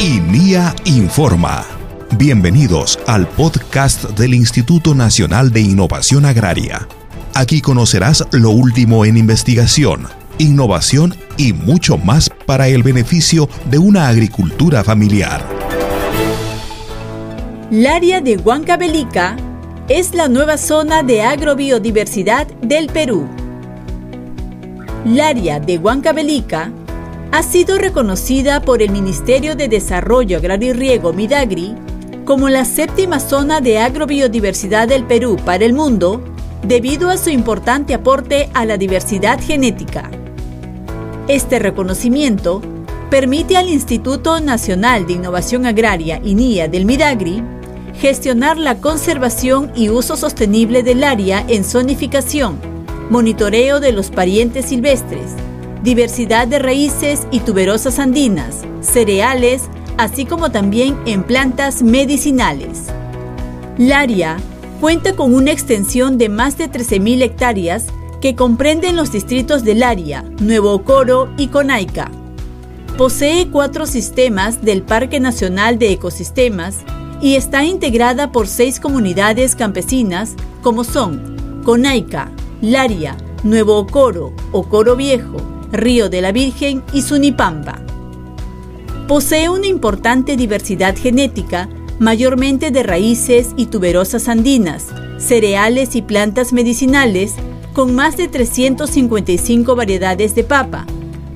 INIA Informa. Bienvenidos al podcast del Instituto Nacional de Innovación Agraria. Aquí conocerás lo último en investigación, innovación y mucho más para el beneficio de una agricultura familiar. El área de Huancavelica es la nueva zona de agrobiodiversidad del Perú. El área de Huancavelica ha sido reconocida por el Ministerio de Desarrollo Agrario y Riego Midagri como la séptima zona de agrobiodiversidad del Perú para el mundo debido a su importante aporte a la diversidad genética. Este reconocimiento permite al Instituto Nacional de Innovación Agraria INIA del Midagri gestionar la conservación y uso sostenible del área en zonificación, monitoreo de los parientes silvestres, diversidad de raíces y tuberosas andinas, cereales, así como también en plantas medicinales. área cuenta con una extensión de más de 13.000 hectáreas que comprenden los distritos del área, Nuevo Coro y Conaica. Posee cuatro sistemas del Parque Nacional de Ecosistemas y está integrada por seis comunidades campesinas como son Conaica, Laria, Nuevo Ocoro, Ocoro Viejo, Río de la Virgen y Sunipamba. Posee una importante diversidad genética, mayormente de raíces y tuberosas andinas, cereales y plantas medicinales, con más de 355 variedades de papa,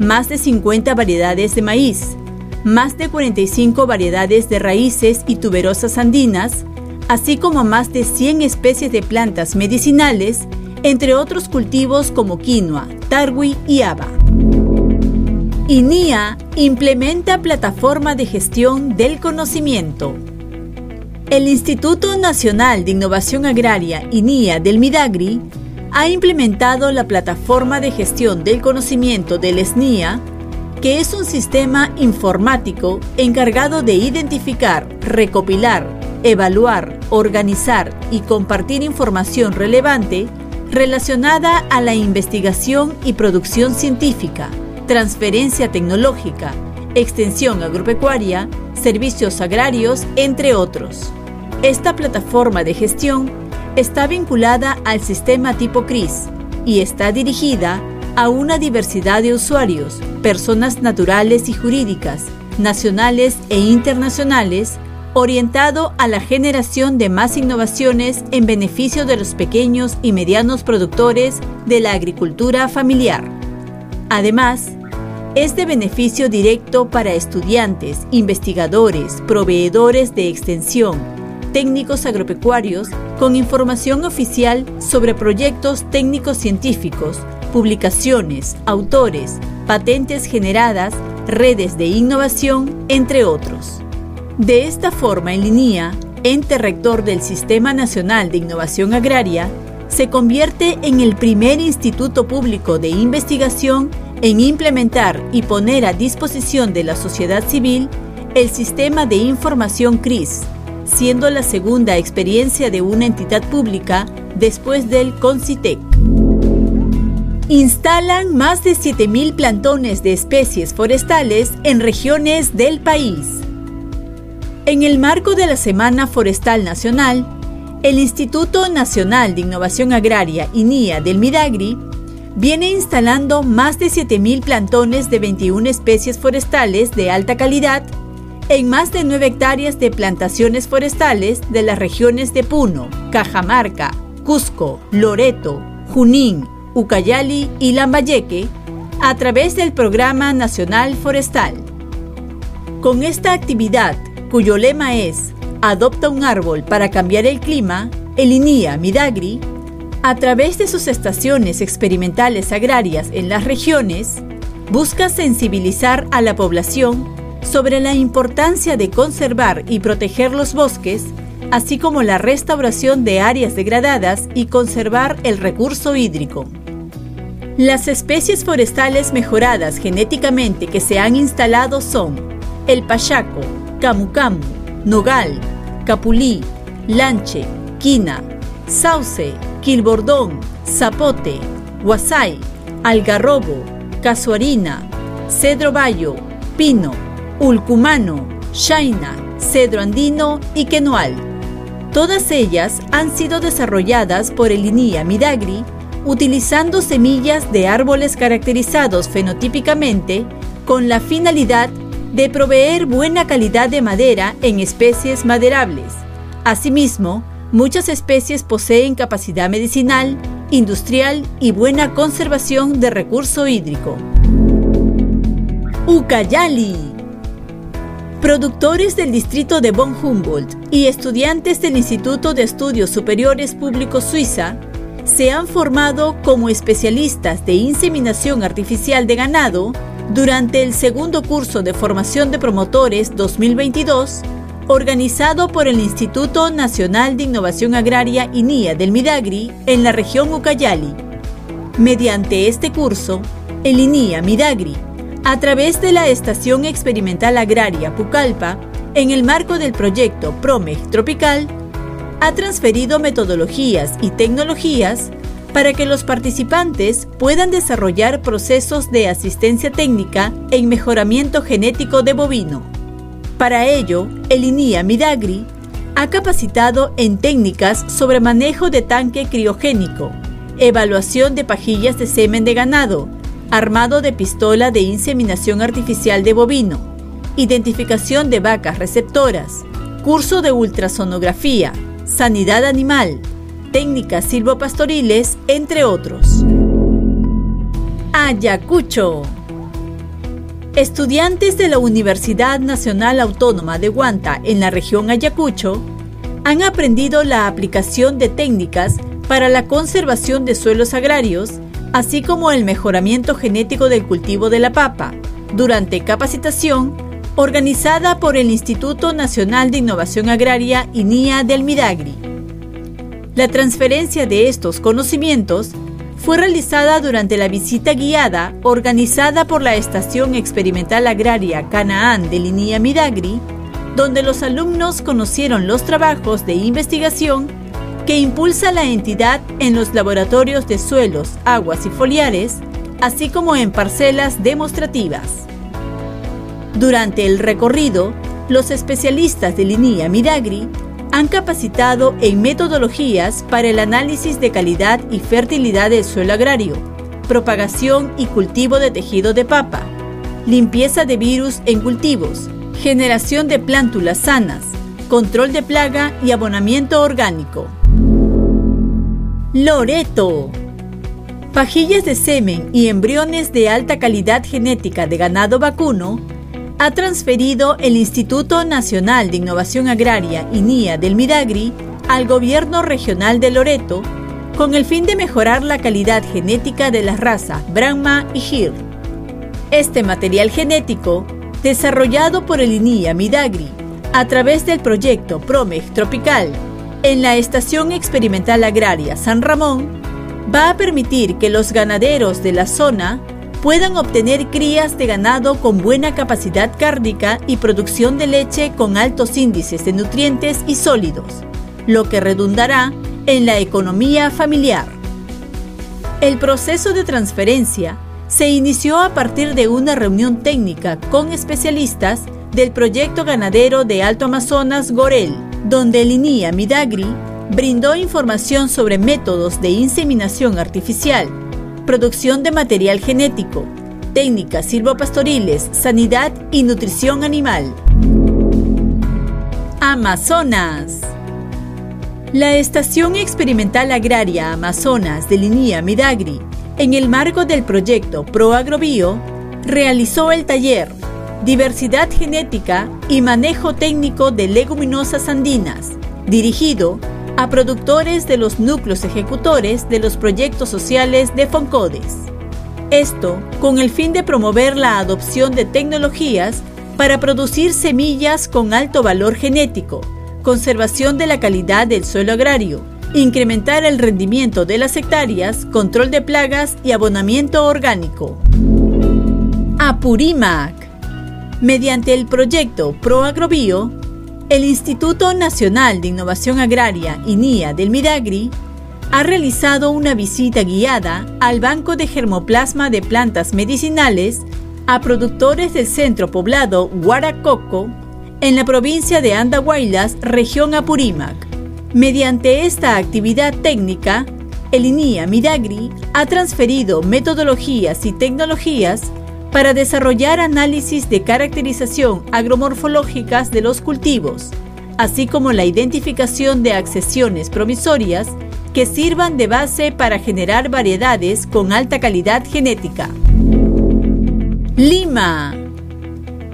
más de 50 variedades de maíz, más de 45 variedades de raíces y tuberosas andinas, así como más de 100 especies de plantas medicinales, entre otros cultivos como quinoa, tarwi y haba. INIA implementa plataforma de gestión del conocimiento. El Instituto Nacional de Innovación Agraria INIA del Midagri ha implementado la plataforma de gestión del conocimiento del SNIA, que es un sistema informático encargado de identificar, recopilar, evaluar, organizar y compartir información relevante relacionada a la investigación y producción científica transferencia tecnológica, extensión agropecuaria, servicios agrarios, entre otros. Esta plataforma de gestión está vinculada al sistema tipo CRIS y está dirigida a una diversidad de usuarios, personas naturales y jurídicas, nacionales e internacionales, orientado a la generación de más innovaciones en beneficio de los pequeños y medianos productores de la agricultura familiar. Además, es de beneficio directo para estudiantes, investigadores, proveedores de extensión, técnicos agropecuarios con información oficial sobre proyectos técnicos científicos, publicaciones, autores, patentes generadas, redes de innovación, entre otros. De esta forma, en línea, ente rector del Sistema Nacional de Innovación Agraria, se convierte en el primer instituto público de investigación en implementar y poner a disposición de la sociedad civil el sistema de información CRIS, siendo la segunda experiencia de una entidad pública después del CONCITEC. Instalan más de 7.000 plantones de especies forestales en regiones del país. En el marco de la Semana Forestal Nacional, el Instituto Nacional de Innovación Agraria, INIA del Midagri, viene instalando más de 7.000 plantones de 21 especies forestales de alta calidad en más de 9 hectáreas de plantaciones forestales de las regiones de Puno, Cajamarca, Cusco, Loreto, Junín, Ucayali y Lambayeque a través del Programa Nacional Forestal. Con esta actividad, cuyo lema es adopta un árbol para cambiar el clima, el INIA Midagri, a través de sus estaciones experimentales agrarias en las regiones, busca sensibilizar a la población sobre la importancia de conservar y proteger los bosques, así como la restauración de áreas degradadas y conservar el recurso hídrico. Las especies forestales mejoradas genéticamente que se han instalado son el pachaco, camu nogal, capulí, lanche, quina, sauce, quilbordón, zapote, guasay, algarrobo, casuarina, cedro bayo, pino, ulcumano, shaina, cedro andino y quenual. Todas ellas han sido desarrolladas por el INIA Midagri utilizando semillas de árboles caracterizados fenotípicamente con la finalidad de proveer buena calidad de madera en especies maderables. Asimismo, muchas especies poseen capacidad medicinal, industrial y buena conservación de recurso hídrico. Ucayali. Productores del distrito de Bonn Humboldt y estudiantes del Instituto de Estudios Superiores Públicos Suiza se han formado como especialistas de inseminación artificial de ganado durante el segundo curso de formación de promotores 2022, organizado por el Instituto Nacional de Innovación Agraria INIA del Midagri en la región Ucayali. Mediante este curso, el INIA Midagri, a través de la Estación Experimental Agraria Pucallpa, en el marco del proyecto PROMEG Tropical, ha transferido metodologías y tecnologías para que los participantes puedan desarrollar procesos de asistencia técnica en mejoramiento genético de bovino. Para ello, el INIA Midagri ha capacitado en técnicas sobre manejo de tanque criogénico, evaluación de pajillas de semen de ganado, armado de pistola de inseminación artificial de bovino, identificación de vacas receptoras, curso de ultrasonografía, sanidad animal, técnicas silvopastoriles, entre otros. Ayacucho. Estudiantes de la Universidad Nacional Autónoma de Huanta en la región Ayacucho han aprendido la aplicación de técnicas para la conservación de suelos agrarios, así como el mejoramiento genético del cultivo de la papa, durante capacitación organizada por el Instituto Nacional de Innovación Agraria INIA del Midagri. La transferencia de estos conocimientos fue realizada durante la visita guiada organizada por la Estación Experimental Agraria Canaán del INIA Midagri, donde los alumnos conocieron los trabajos de investigación que impulsa la entidad en los laboratorios de suelos, aguas y foliares, así como en parcelas demostrativas. Durante el recorrido, los especialistas de Linia Midagri han capacitado en metodologías para el análisis de calidad y fertilidad del suelo agrario, propagación y cultivo de tejido de papa, limpieza de virus en cultivos, generación de plántulas sanas, control de plaga y abonamiento orgánico. Loreto. Pajillas de semen y embriones de alta calidad genética de ganado vacuno ha transferido el Instituto Nacional de Innovación Agraria INIA del Midagri al Gobierno Regional de Loreto con el fin de mejorar la calidad genética de las razas Brahma y Gir. Este material genético, desarrollado por el INIA Midagri a través del proyecto PROMEG Tropical en la Estación Experimental Agraria San Ramón, va a permitir que los ganaderos de la zona puedan obtener crías de ganado con buena capacidad cárdica y producción de leche con altos índices de nutrientes y sólidos, lo que redundará en la economía familiar. El proceso de transferencia se inició a partir de una reunión técnica con especialistas del proyecto ganadero de Alto Amazonas Gorel, donde el INIA Midagri brindó información sobre métodos de inseminación artificial producción de material genético, técnicas silvopastoriles, sanidad y nutrición animal. Amazonas. La Estación Experimental Agraria Amazonas de Linía Midagri, en el marco del proyecto ProAgrobio, realizó el taller Diversidad Genética y Manejo Técnico de Leguminosas Andinas, dirigido a productores de los núcleos ejecutores de los proyectos sociales de FONCODES. Esto con el fin de promover la adopción de tecnologías para producir semillas con alto valor genético, conservación de la calidad del suelo agrario, incrementar el rendimiento de las hectáreas, control de plagas y abonamiento orgánico. Apurímac. Mediante el proyecto ProAgrobio, el Instituto Nacional de Innovación Agraria, INIA del Midagri, ha realizado una visita guiada al Banco de Germoplasma de Plantas Medicinales a productores del centro poblado Huaracoco en la provincia de Andahuaylas, región Apurímac. Mediante esta actividad técnica, el INIA Midagri ha transferido metodologías y tecnologías para desarrollar análisis de caracterización agromorfológicas de los cultivos, así como la identificación de accesiones promisorias que sirvan de base para generar variedades con alta calidad genética. Lima.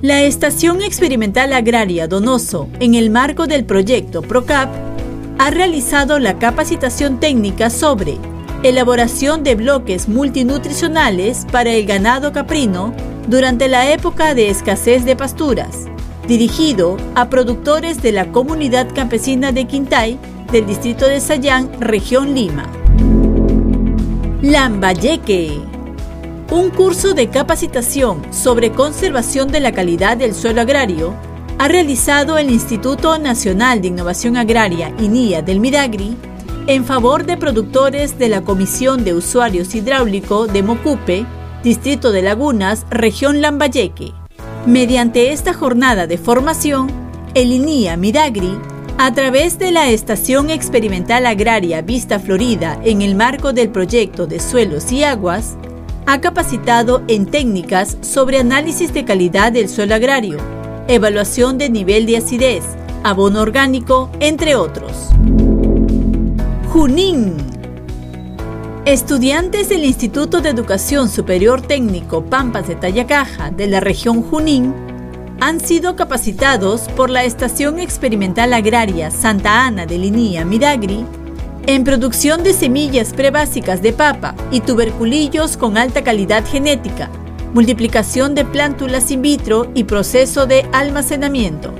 La Estación Experimental Agraria Donoso, en el marco del proyecto PROCAP, ha realizado la capacitación técnica sobre elaboración de bloques multinutricionales para el ganado caprino durante la época de escasez de pasturas, dirigido a productores de la comunidad campesina de Quintay del distrito de Sayán, región Lima. Lambayeque. Un curso de capacitación sobre conservación de la calidad del suelo agrario ha realizado el Instituto Nacional de Innovación Agraria INIA del Midagri en favor de productores de la Comisión de Usuarios Hidráulico de Mocupe, Distrito de Lagunas, región Lambayeque. Mediante esta jornada de formación, el INIA Midagri a través de la Estación Experimental Agraria Vista Florida en el marco del proyecto de suelos y aguas, ha capacitado en técnicas sobre análisis de calidad del suelo agrario, evaluación de nivel de acidez, abono orgánico, entre otros. Junín. Estudiantes del Instituto de Educación Superior Técnico Pampas de Tayacaja de la región Junín han sido capacitados por la Estación Experimental Agraria Santa Ana de Linía Midagri en producción de semillas prebásicas de papa y tuberculillos con alta calidad genética, multiplicación de plántulas in vitro y proceso de almacenamiento.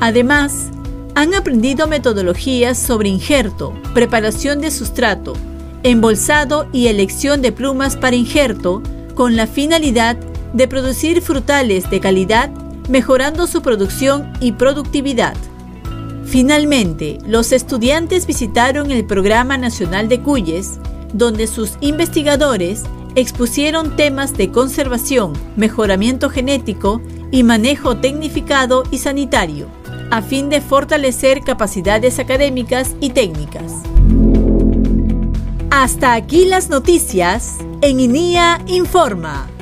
Además, han aprendido metodologías sobre injerto, preparación de sustrato, embolsado y elección de plumas para injerto con la finalidad de producir frutales de calidad mejorando su producción y productividad. Finalmente, los estudiantes visitaron el Programa Nacional de Cuyes, donde sus investigadores expusieron temas de conservación, mejoramiento genético y manejo tecnificado y sanitario, a fin de fortalecer capacidades académicas y técnicas. Hasta aquí las noticias en INIA Informa.